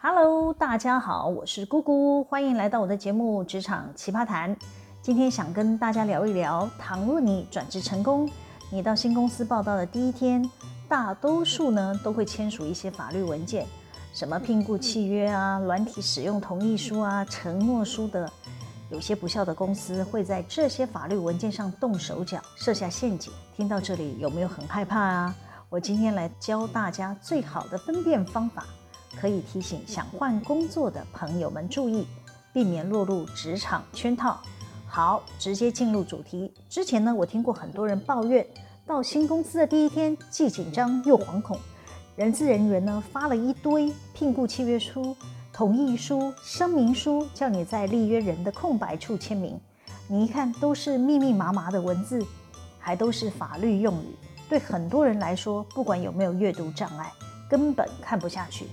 Hello，大家好，我是姑姑，欢迎来到我的节目《职场奇葩谈》。今天想跟大家聊一聊，倘若你转职成功，你到新公司报到的第一天，大多数呢都会签署一些法律文件，什么聘雇契约啊、软体使用同意书啊、承诺书的。有些不肖的公司会在这些法律文件上动手脚，设下陷阱。听到这里有没有很害怕啊？我今天来教大家最好的分辨方法。可以提醒想换工作的朋友们注意，避免落入职场圈套。好，直接进入主题。之前呢，我听过很多人抱怨，到新公司的第一天既紧张又惶恐，人资人员呢发了一堆聘雇契约书、同意书、声明书，叫你在立约人的空白处签名。你一看都是密密麻麻的文字，还都是法律用语，对很多人来说，不管有没有阅读障碍，根本看不下去。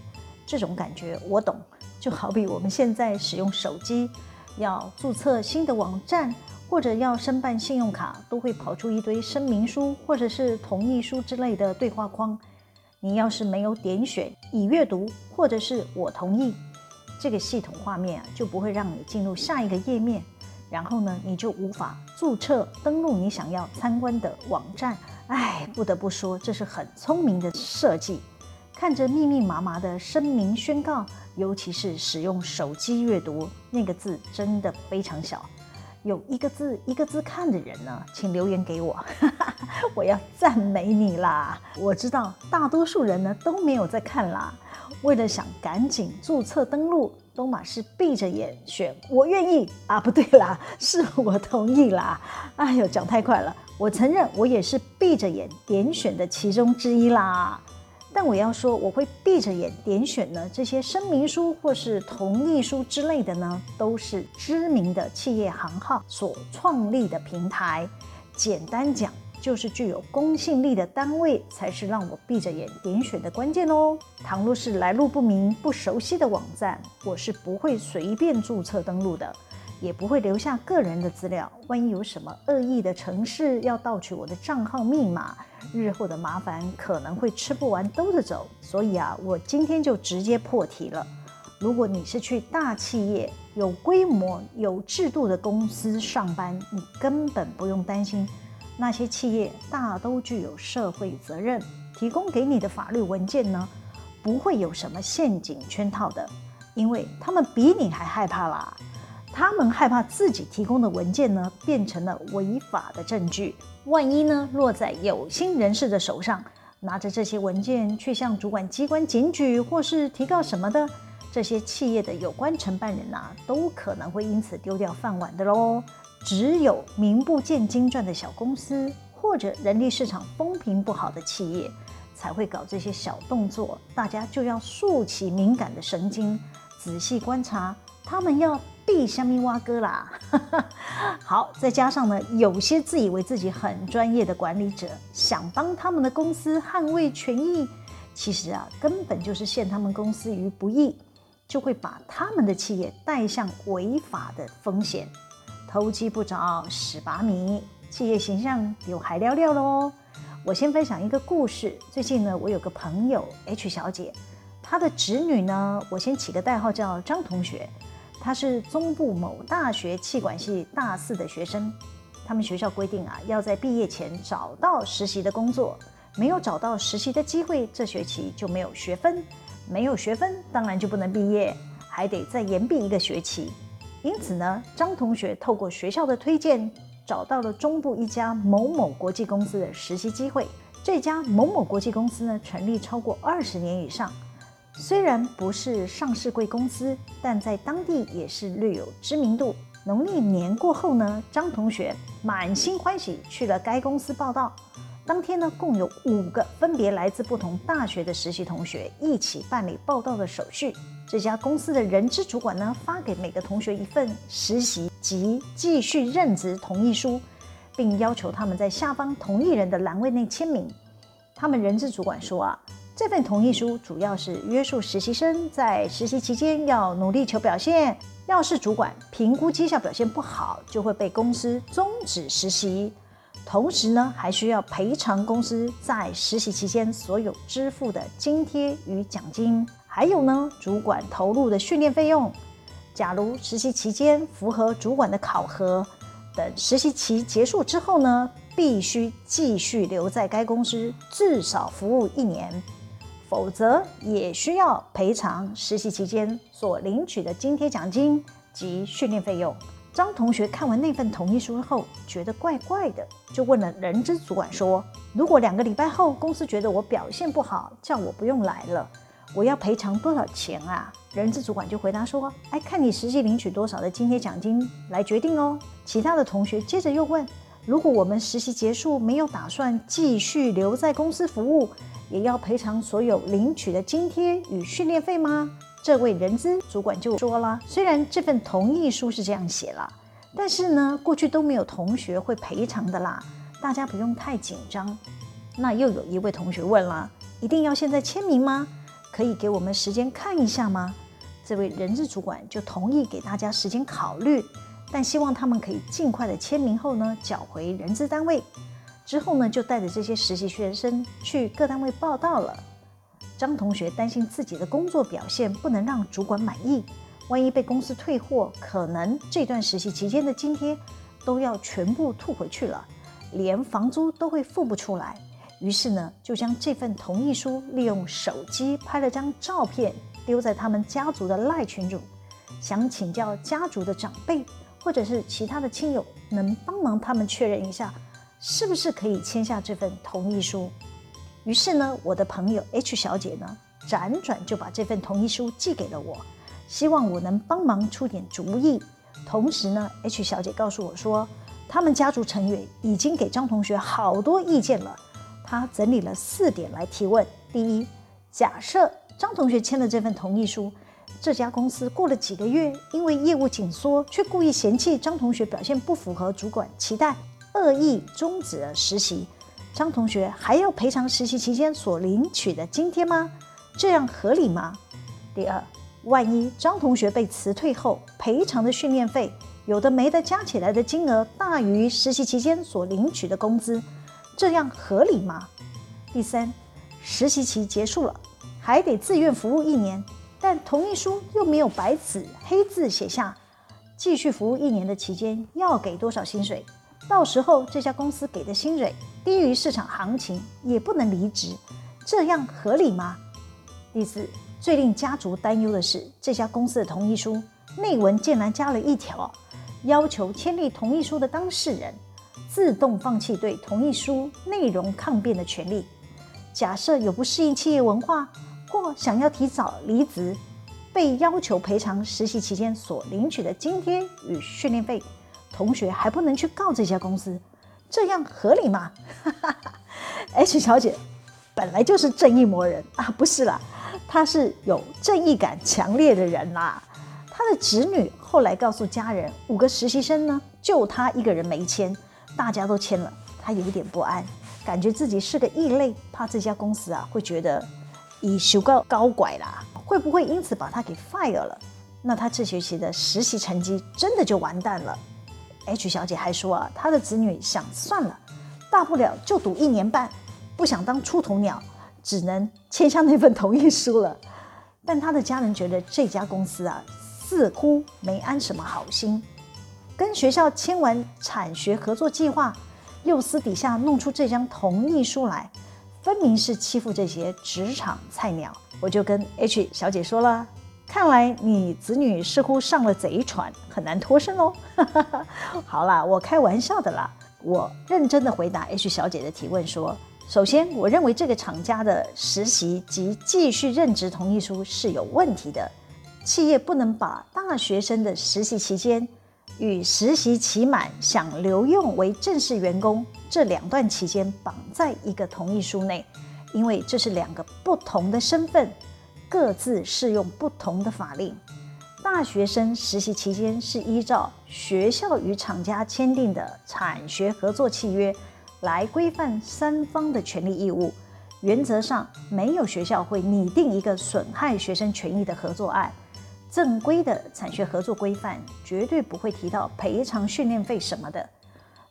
这种感觉我懂，就好比我们现在使用手机，要注册新的网站或者要申办信用卡，都会跑出一堆声明书或者是同意书之类的对话框。你要是没有点选已阅读或者是我同意，这个系统画面啊就不会让你进入下一个页面，然后呢你就无法注册登录你想要参观的网站。哎，不得不说这是很聪明的设计。看着密密麻麻的声明宣告，尤其是使用手机阅读，那个字真的非常小。有一个字一个字看的人呢，请留言给我，我要赞美你啦！我知道大多数人呢都没有在看啦，为了想赶紧注册登录，都马是闭着眼选我愿意啊，不对啦，是我同意啦。哎呦，讲太快了，我承认我也是闭着眼点选的其中之一啦。但我要说，我会闭着眼点选呢，这些声明书或是同意书之类的呢，都是知名的企业行号所创立的平台。简单讲，就是具有公信力的单位才是让我闭着眼点选的关键哦。倘若是来路不明、不熟悉的网站，我是不会随便注册登录的。也不会留下个人的资料，万一有什么恶意的城市要盗取我的账号密码，日后的麻烦可能会吃不完兜着走。所以啊，我今天就直接破题了。如果你是去大企业、有规模、有制度的公司上班，你根本不用担心，那些企业大都具有社会责任，提供给你的法律文件呢，不会有什么陷阱圈套的，因为他们比你还害怕啦。他们害怕自己提供的文件呢，变成了违法的证据，万一呢落在有心人士的手上，拿着这些文件去向主管机关检举或是提告什么的，这些企业的有关承办人啊，都可能会因此丢掉饭碗的喽。只有名不见经传的小公司或者人力市场风评不好的企业，才会搞这些小动作。大家就要竖起敏感的神经，仔细观察，他们要。闭虾米挖哥啦，好，再加上呢，有些自以为自己很专业的管理者，想帮他们的公司捍卫权益，其实啊，根本就是陷他们公司于不义，就会把他们的企业带向违法的风险。偷鸡不着蚀把米，企业形象有还了了喽。我先分享一个故事。最近呢，我有个朋友 H 小姐，她的侄女呢，我先起个代号叫张同学。他是中部某大学企管系大四的学生，他们学校规定啊，要在毕业前找到实习的工作，没有找到实习的机会，这学期就没有学分，没有学分当然就不能毕业，还得再延毕一个学期。因此呢，张同学透过学校的推荐，找到了中部一家某某国际公司的实习机会。这家某某国际公司呢，成立超过二十年以上。虽然不是上市贵公司，但在当地也是略有知名度。农历年过后呢，张同学满心欢喜去了该公司报到。当天呢，共有五个分别来自不同大学的实习同学一起办理报到的手续。这家公司的人资主管呢，发给每个同学一份实习及继续任职同意书，并要求他们在下方同意人的栏位内签名。他们人资主管说啊。这份同意书主要是约束实习生在实习期间要努力求表现，要是主管评估绩效表现不好，就会被公司终止实习。同时呢，还需要赔偿公司在实习期间所有支付的津贴与奖金，还有呢，主管投入的训练费用。假如实习期间符合主管的考核，等实习期结束之后呢，必须继续留在该公司至少服务一年，否则也需要赔偿实习期间所领取的津贴奖金及训练费用。张同学看完那份同意书后，觉得怪怪的，就问了人资主管说：“如果两个礼拜后公司觉得我表现不好，叫我不用来了，我要赔偿多少钱啊？”人资主管就回答说：“哎，看你实际领取多少的津贴奖金来决定哦。”其他的同学接着又问：“如果我们实习结束没有打算继续留在公司服务，也要赔偿所有领取的津贴与训练费吗？”这位人资主管就说了：“虽然这份同意书是这样写了，但是呢，过去都没有同学会赔偿的啦，大家不用太紧张。”那又有一位同学问了：“一定要现在签名吗？可以给我们时间看一下吗？”这位人资主管就同意给大家时间考虑，但希望他们可以尽快的签名后呢，缴回人资单位。之后呢，就带着这些实习学生去各单位报到了。张同学担心自己的工作表现不能让主管满意，万一被公司退货，可能这段实习期间的津贴都要全部吐回去了，连房租都会付不出来。于是呢，就将这份同意书利用手机拍了张照片。丢在他们家族的赖群组，想请教家族的长辈或者是其他的亲友，能帮忙他们确认一下，是不是可以签下这份同意书。于是呢，我的朋友 H 小姐呢，辗转就把这份同意书寄给了我，希望我能帮忙出点主意。同时呢，H 小姐告诉我说，他们家族成员已经给张同学好多意见了，她整理了四点来提问。第一，假设。张同学签了这份同意书，这家公司过了几个月，因为业务紧缩，却故意嫌弃张同学表现不符合主管期待，恶意终止了实习。张同学还要赔偿实习期间所领取的津贴吗？这样合理吗？第二，万一张同学被辞退后，赔偿的训练费有的没的加起来的金额大于实习期间所领取的工资，这样合理吗？第三，实习期结束了。还得自愿服务一年，但同意书又没有白纸黑字写下，继续服务一年的期间要给多少薪水？到时候这家公司给的薪水低于市场行情，也不能离职，这样合理吗？第四，最令家族担忧的是，这家公司的同意书内文竟然加了一条，要求签立同意书的当事人自动放弃对同意书内容抗辩的权利。假设有不适应企业文化。或想要提早离职，被要求赔偿实习期间所领取的津贴与训练费，同学还不能去告这家公司，这样合理吗？H 小姐本来就是正义魔人啊，不是啦，她是有正义感强烈的人啦。她的侄女后来告诉家人，五个实习生呢，就她一个人没签，大家都签了，她有点不安，感觉自己是个异类，怕这家公司啊会觉得。以修高高拐啦，会不会因此把他给 fire 了？那他这学期的实习成绩真的就完蛋了。H 小姐还说啊，她的子女想算了，大不了就读一年半，不想当出头鸟，只能签下那份同意书了。但她的家人觉得这家公司啊，似乎没安什么好心，跟学校签完产学合作计划，又私底下弄出这张同意书来。分明是欺负这些职场菜鸟，我就跟 H 小姐说了，看来你子女似乎上了贼船，很难脱身哦。好啦，我开玩笑的啦。我认真的回答 H 小姐的提问说，首先，我认为这个厂家的实习及继续任职同意书是有问题的，企业不能把大学生的实习期间。与实习期满想留用为正式员工这两段期间绑在一个同意书内，因为这是两个不同的身份，各自适用不同的法令。大学生实习期间是依照学校与厂家签订的产学合作契约来规范三方的权利义务，原则上没有学校会拟定一个损害学生权益的合作案。正规的产学合作规范绝对不会提到赔偿训练费什么的，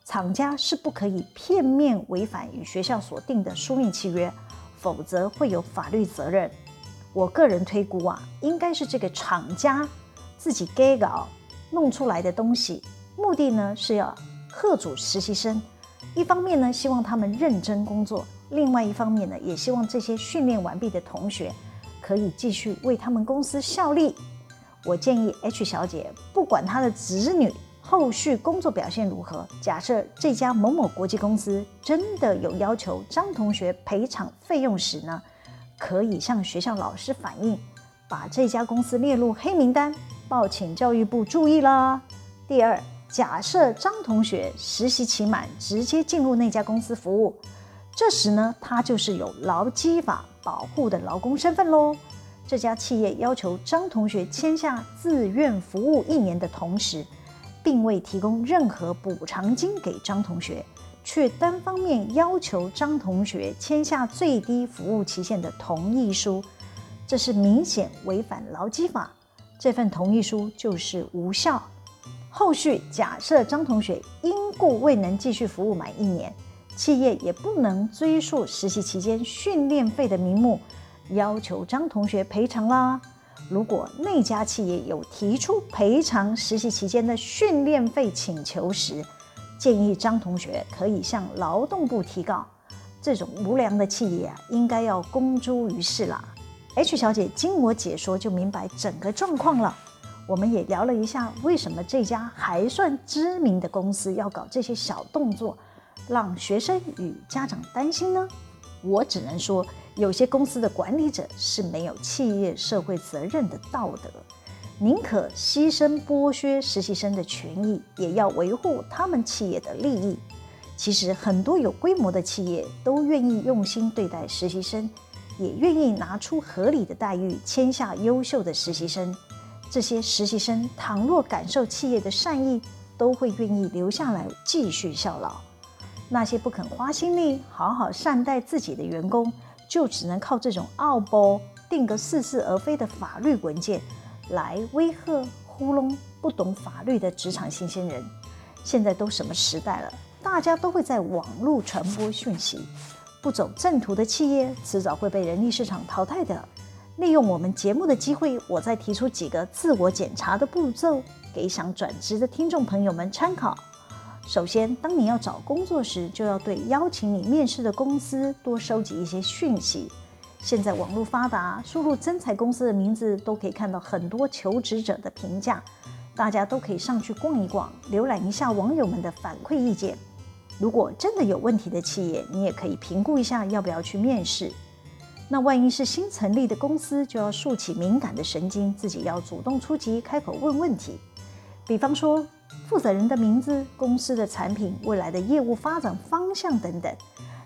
厂家是不可以片面违反与学校所定的书面契约，否则会有法律责任。我个人推估啊，应该是这个厂家自己给稿弄出来的东西，目的呢是要吓阻实习生，一方面呢希望他们认真工作，另外一方面呢也希望这些训练完毕的同学可以继续为他们公司效力。我建议 H 小姐，不管她的子女后续工作表现如何，假设这家某某国际公司真的有要求张同学赔偿费用时呢，可以向学校老师反映，把这家公司列入黑名单，报请教育部注意啦。第二，假设张同学实习期满，直接进入那家公司服务，这时呢，他就是有劳基法保护的劳工身份喽。这家企业要求张同学签下自愿服务一年的同时，并未提供任何补偿金给张同学，却单方面要求张同学签下最低服务期限的同意书，这是明显违反劳基法，这份同意书就是无效。后续假设张同学因故未能继续服务满一年，企业也不能追溯实习期间训练费的名目。要求张同学赔偿啦。如果那家企业有提出赔偿实习期间的训练费请求时，建议张同学可以向劳动部提告。这种无良的企业啊，应该要公诸于世了。H 小姐经我解说就明白整个状况了。我们也聊了一下，为什么这家还算知名的公司要搞这些小动作，让学生与家长担心呢？我只能说。有些公司的管理者是没有企业社会责任的道德，宁可牺牲剥削实习生的权益，也要维护他们企业的利益。其实很多有规模的企业都愿意用心对待实习生，也愿意拿出合理的待遇签下优秀的实习生。这些实习生倘若感受企业的善意，都会愿意留下来继续效劳。那些不肯花心力好好善待自己的员工，就只能靠这种奥步定个似是而非的法律文件来威吓糊弄不懂法律的职场新鲜人。现在都什么时代了，大家都会在网络传播讯息，不走正途的企业迟早会被人力市场淘汰的。利用我们节目的机会，我再提出几个自我检查的步骤，给想转职的听众朋友们参考。首先，当你要找工作时，就要对邀请你面试的公司多收集一些讯息。现在网络发达，输入真才公司的名字都可以看到很多求职者的评价，大家都可以上去逛一逛，浏览一下网友们的反馈意见。如果真的有问题的企业，你也可以评估一下要不要去面试。那万一是新成立的公司，就要竖起敏感的神经，自己要主动出击，开口问问题。比方说，负责人的名字、公司的产品、未来的业务发展方向等等，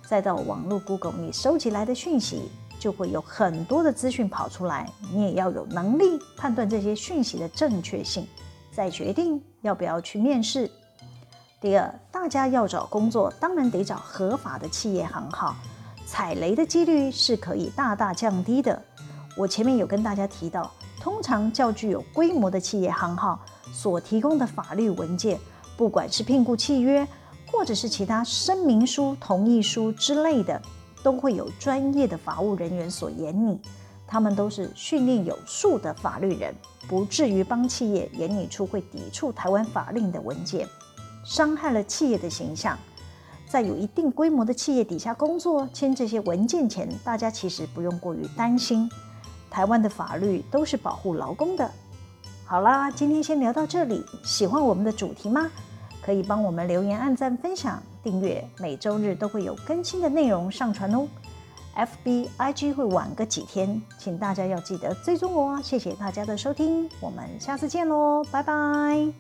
再到网络 Google，你收集来的讯息就会有很多的资讯跑出来，你也要有能力判断这些讯息的正确性，再决定要不要去面试。第二，大家要找工作，当然得找合法的企业行号，踩雷的几率是可以大大降低的。我前面有跟大家提到。通常较具有规模的企业行号所提供的法律文件，不管是聘雇契约，或者是其他声明书、同意书之类的，都会有专业的法务人员所研拟。他们都是训练有素的法律人，不至于帮企业研拟出会抵触台湾法令的文件，伤害了企业的形象。在有一定规模的企业底下工作，签这些文件前，大家其实不用过于担心。台湾的法律都是保护劳工的。好啦，今天先聊到这里。喜欢我们的主题吗？可以帮我们留言、按赞、分享、订阅，每周日都会有更新的内容上传哦。FB、IG 会晚个几天，请大家要记得追踪我哦。谢谢大家的收听，我们下次见喽，拜拜。